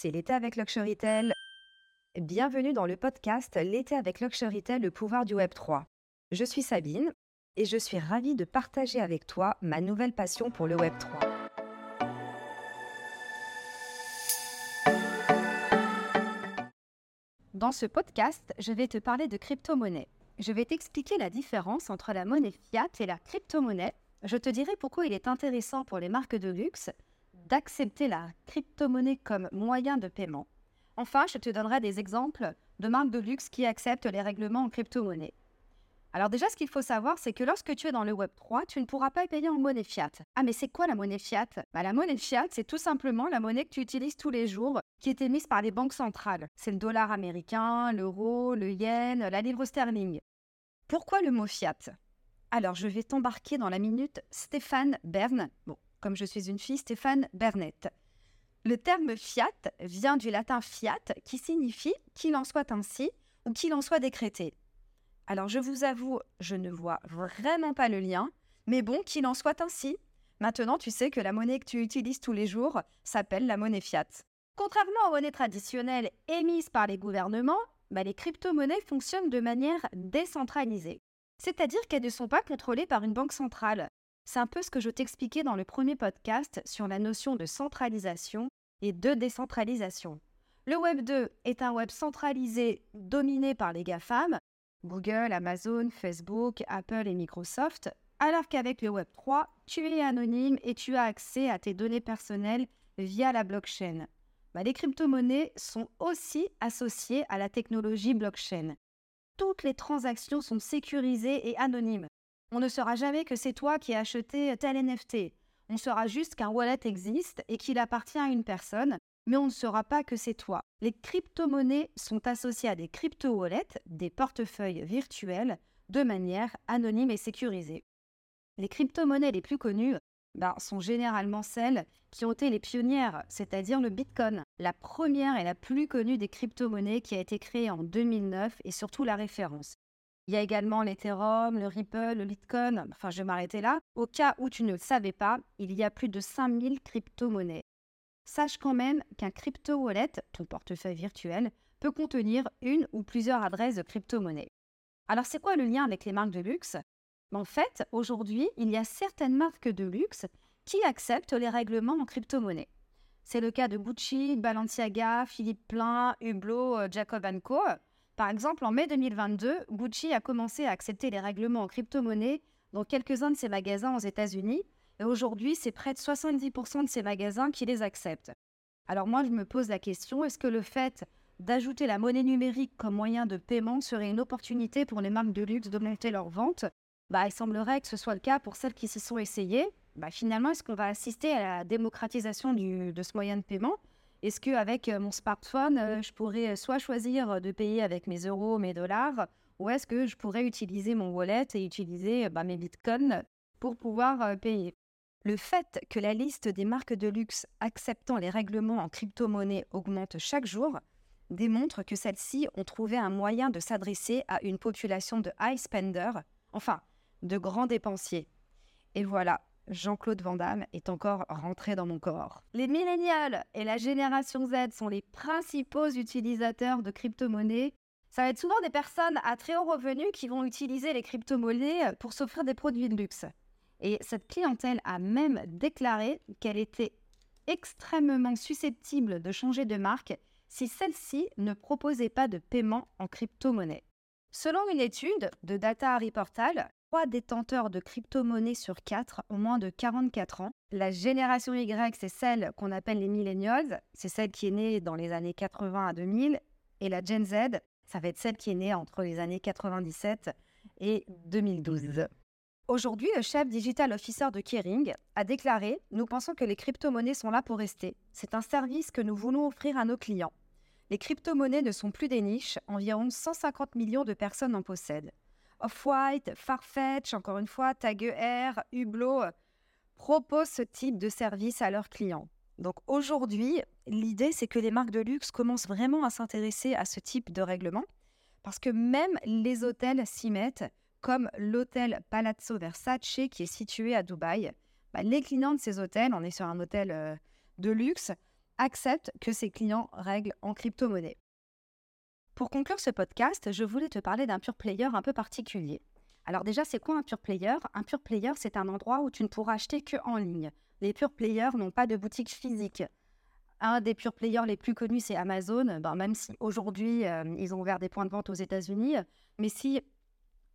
c'est l'été avec Luxurytel. Bienvenue dans le podcast L'été avec Luxurytel, le pouvoir du Web 3. Je suis Sabine et je suis ravie de partager avec toi ma nouvelle passion pour le Web 3. Dans ce podcast, je vais te parler de crypto-monnaie. Je vais t'expliquer la différence entre la monnaie fiat et la crypto-monnaie. Je te dirai pourquoi il est intéressant pour les marques de luxe d'accepter la crypto-monnaie comme moyen de paiement. Enfin, je te donnerai des exemples de marques de luxe qui acceptent les règlements en crypto-monnaie. Alors déjà, ce qu'il faut savoir, c'est que lorsque tu es dans le Web 3, tu ne pourras pas payer en monnaie fiat. Ah mais c'est quoi la monnaie fiat? Bah, La monnaie fiat, c'est tout simplement la monnaie que tu utilises tous les jours, qui est émise par les banques centrales. C'est le dollar américain, l'euro, le yen, la livre sterling. Pourquoi le mot fiat? Alors, je vais t'embarquer dans la minute Stéphane Bern. Bon, comme je suis une fille, Stéphane Bernette. Le terme fiat vient du latin fiat, qui signifie qu'il en soit ainsi ou qu'il en soit décrété. Alors, je vous avoue, je ne vois vraiment pas le lien, mais bon, qu'il en soit ainsi. Maintenant, tu sais que la monnaie que tu utilises tous les jours s'appelle la monnaie fiat. Contrairement aux monnaies traditionnelles émises par les gouvernements, bah, les crypto-monnaies fonctionnent de manière décentralisée. C'est-à-dire qu'elles ne sont pas contrôlées par une banque centrale. C'est un peu ce que je t'expliquais dans le premier podcast sur la notion de centralisation et de décentralisation. Le Web 2 est un web centralisé dominé par les GAFAM, Google, Amazon, Facebook, Apple et Microsoft, alors qu'avec le Web 3, tu es anonyme et tu as accès à tes données personnelles via la blockchain. Bah, les crypto-monnaies sont aussi associées à la technologie blockchain. Toutes les transactions sont sécurisées et anonymes. On ne saura jamais que c'est toi qui as acheté tel NFT. On saura juste qu'un wallet existe et qu'il appartient à une personne, mais on ne saura pas que c'est toi. Les crypto-monnaies sont associées à des crypto-wallets, des portefeuilles virtuels, de manière anonyme et sécurisée. Les crypto-monnaies les plus connues ben, sont généralement celles qui ont été les pionnières, c'est-à-dire le Bitcoin, la première et la plus connue des crypto-monnaies qui a été créée en 2009 et surtout la référence. Il y a également l'Ethereum, le Ripple, le Bitcoin, enfin je vais m'arrêter là. Au cas où tu ne le savais pas, il y a plus de 5000 crypto-monnaies. Sache quand même qu'un crypto-wallet, ton portefeuille virtuel, peut contenir une ou plusieurs adresses de crypto-monnaie. Alors c'est quoi le lien avec les marques de luxe? En fait, aujourd'hui, il y a certaines marques de luxe qui acceptent les règlements en crypto-monnaie. C'est le cas de Gucci, Balenciaga, Philippe Plein, Hublot, euh, Jacob Co. Par exemple, en mai 2022, Gucci a commencé à accepter les règlements en crypto-monnaie dans quelques-uns de ses magasins aux États-Unis. Et aujourd'hui, c'est près de 70% de ses magasins qui les acceptent. Alors moi, je me pose la question, est-ce que le fait d'ajouter la monnaie numérique comme moyen de paiement serait une opportunité pour les marques de luxe d'augmenter leurs ventes? Bah, il semblerait que ce soit le cas pour celles qui se sont essayées. Bah, finalement, est-ce qu'on va assister à la démocratisation de ce moyen de paiement? Est-ce qu'avec euh, mon smartphone, euh, je pourrais soit choisir de payer avec mes euros, mes dollars, ou est-ce que je pourrais utiliser mon wallet et utiliser bah, mes bitcoins pour pouvoir euh, payer? Le fait que la liste des marques de luxe acceptant les règlements en crypto-monnaie augmente chaque jour démontre que celles-ci ont trouvé un moyen de s'adresser à une population de high spender, enfin de grands dépensiers. Et voilà, Jean-Claude Van Damme est encore rentré dans mon corps. Les millénials et la génération Z sont les principaux utilisateurs de crypto-monnaies. Ça va être souvent des personnes à très haut revenu qui vont utiliser les crypto-monnaies pour s'offrir des produits de luxe. Et cette clientèle a même déclaré qu'elle était extrêmement susceptible de changer de marque si celle-ci ne proposait pas de paiement en crypto-monnaie. Selon une étude de Data Reportal, 3 détenteurs de crypto-monnaies sur 4 ont moins de 44 ans. La génération Y, c'est celle qu'on appelle les millennials, c'est celle qui est née dans les années 80 à 2000. Et la Gen Z, ça va être celle qui est née entre les années 97 et 2012. Aujourd'hui, le chef digital officer de Kering a déclaré Nous pensons que les crypto-monnaies sont là pour rester. C'est un service que nous voulons offrir à nos clients. Les crypto-monnaies ne sont plus des niches, environ 150 millions de personnes en possèdent. Off-White, Farfetch, encore une fois, Tag Air, Hublot euh, proposent ce type de service à leurs clients. Donc aujourd'hui, l'idée, c'est que les marques de luxe commencent vraiment à s'intéresser à ce type de règlement, parce que même les hôtels s'y mettent, comme l'hôtel Palazzo Versace qui est situé à Dubaï. Bah, les clients de ces hôtels, on est sur un hôtel euh, de luxe, accepte que ses clients règlent en crypto-monnaie. Pour conclure ce podcast, je voulais te parler d'un pure player un peu particulier. Alors déjà, c'est quoi un pure player? Un pure player, c'est un endroit où tu ne pourras acheter que en ligne. Les pure players n'ont pas de boutique physique. Un des pure players les plus connus, c'est Amazon. Ben, même si aujourd'hui, euh, ils ont ouvert des points de vente aux États-Unis. Mais si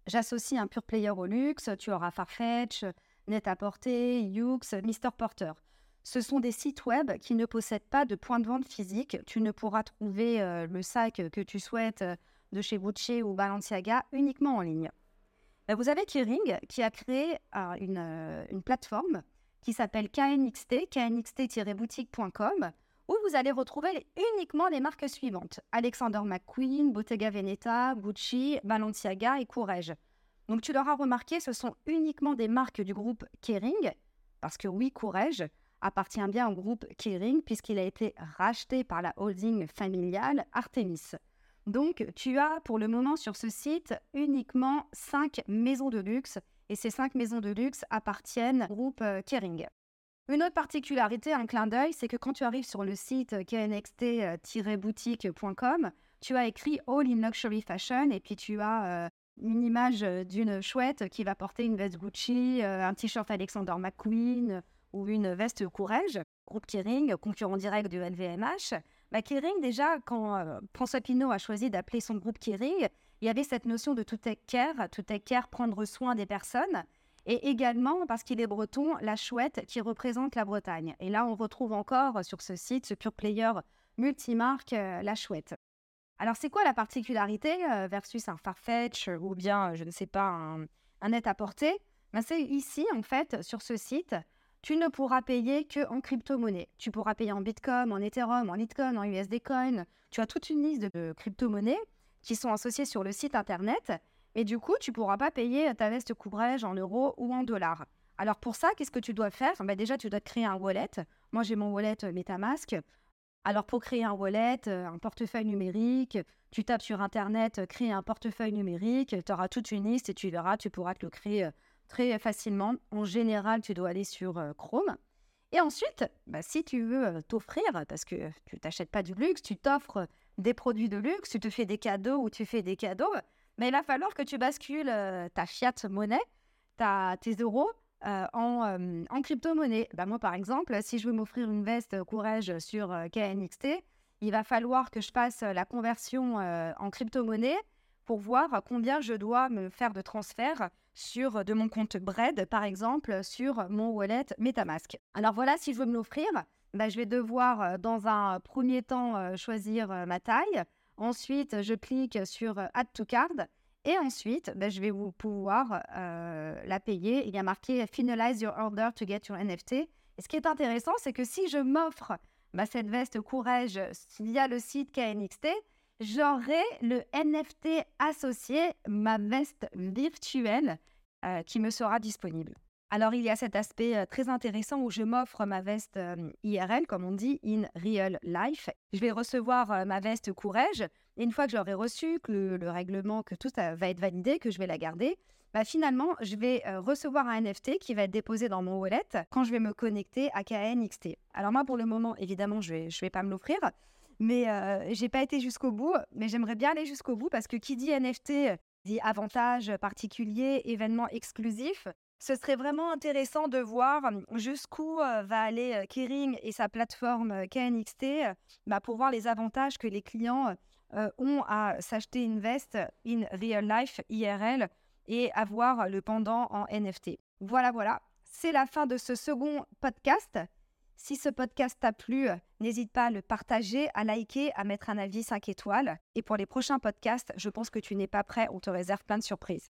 j'associe un pure player au luxe, tu auras Farfetch, Net-à-Porter, Yux, Mr. Porter. Ce sont des sites web qui ne possèdent pas de point de vente physique. Tu ne pourras trouver euh, le sac que tu souhaites euh, de chez Gucci ou Balenciaga uniquement en ligne. Ben, vous avez Kering qui a créé une, une plateforme qui s'appelle KNXT, knxt-boutique.com où vous allez retrouver uniquement les marques suivantes Alexander McQueen, Bottega Veneta, Gucci, Balenciaga et Courrèges. Donc tu l'auras remarqué, ce sont uniquement des marques du groupe Kering, parce que oui, Courrèges appartient bien au groupe Kering puisqu'il a été racheté par la holding familiale Artemis. Donc tu as pour le moment sur ce site uniquement 5 maisons de luxe et ces 5 maisons de luxe appartiennent au groupe euh, Kering. Une autre particularité, un clin d'œil, c'est que quand tu arrives sur le site knxt-boutique.com, tu as écrit All in Luxury Fashion et puis tu as euh, une image d'une chouette qui va porter une veste Gucci, euh, un t-shirt Alexander McQueen ou une veste Courrèges. Groupe Kering, concurrent direct du LVMH. Bah, Kering, déjà, quand euh, François Pinault a choisi d'appeler son groupe Kering, il y avait cette notion de tout take care, tout take care, prendre soin des personnes. Et également, parce qu'il est breton, la chouette qui représente la Bretagne. Et là, on retrouve encore sur ce site, ce pure player multimarque, euh, la chouette. Alors, c'est quoi la particularité euh, versus un Farfetch ou bien, je ne sais pas, un, un net-à-porter ben, C'est ici, en fait, sur ce site, tu ne pourras payer que en crypto-monnaie. Tu pourras payer en Bitcoin, en Ethereum, en Litecoin, en USD Coin. Tu as toute une liste de crypto-monnaies qui sont associées sur le site internet et du coup, tu ne pourras pas payer ta veste couvrage en euros ou en dollars. Alors pour ça, qu'est-ce que tu dois faire? Bah, Déjà, tu dois créer un wallet. Moi, j'ai mon wallet MetaMask. Alors pour créer un wallet, euh, un portefeuille numérique, tu tapes sur Internet, euh, créer un portefeuille numérique, tu auras toute une liste et tu verras, tu pourras te le créer euh, très facilement. En général, tu dois aller sur Chrome. Et ensuite, bah, si tu veux t'offrir, parce que tu t'achètes pas du luxe, tu t'offres des produits de luxe, tu te fais des cadeaux ou tu fais des cadeaux, mais il va falloir que tu bascules euh, ta fiat monnaie, ta, tes euros, euh, en, euh, en crypto-monnaie. Bah, moi, par exemple, si je veux m'offrir une veste courage sur KNXT, il va falloir que je passe la conversion en crypto-monnaie pour voir combien je dois me faire de transfert sur de mon compte Bread, par exemple, sur mon wallet MetaMask. Alors voilà, si je veux me l'offrir, bah, je vais devoir, dans un premier temps, choisir ma taille. Ensuite, je clique sur euh, Add to Card. Et ensuite, ben, je vais vous pouvoir euh, la payer. Il y a marqué Finalize your order to get your NFT. Et ce qui est intéressant, c'est que si je m'offre ben, cette veste Courage via le site KNXT, j'aurai le NFT associé, ma veste virtuelle, euh, qui me sera disponible. Alors, il y a cet aspect euh, très intéressant où je m'offre ma veste euh, IRL, comme on dit, in real life. Je vais recevoir ma veste Courage. Et une fois que j'aurai reçu, que le, règlement, que tout va être validé, que je vais la garder, bah, finalement, je vais recevoir un NFT qui va être déposé dans mon wallet quand je vais me connecter à KNXT. Alors moi, pour le moment, évidemment, je ne vais pas me l'offrir. Mais je j'ai pas été jusqu'au bout, mais j'aimerais bien aller jusqu'au bout parce que qui dit NFT dit avantage particulier, événement exclusif ce serait vraiment intéressant de voir jusqu'où va aller Kering et sa plateforme KNXT bah, pour voir les avantages que les clients ont à s'acheter une veste in real life IRL et avoir le pendant en NFT. Voilà, voilà. C'est la fin de ce second podcast. Si ce podcast t'a plu, n'hésite pas à le partager, à liker, à mettre un avis 5 étoiles. Et pour les prochains podcasts, je pense que tu n'es pas prêt, on te réserve plein de surprises.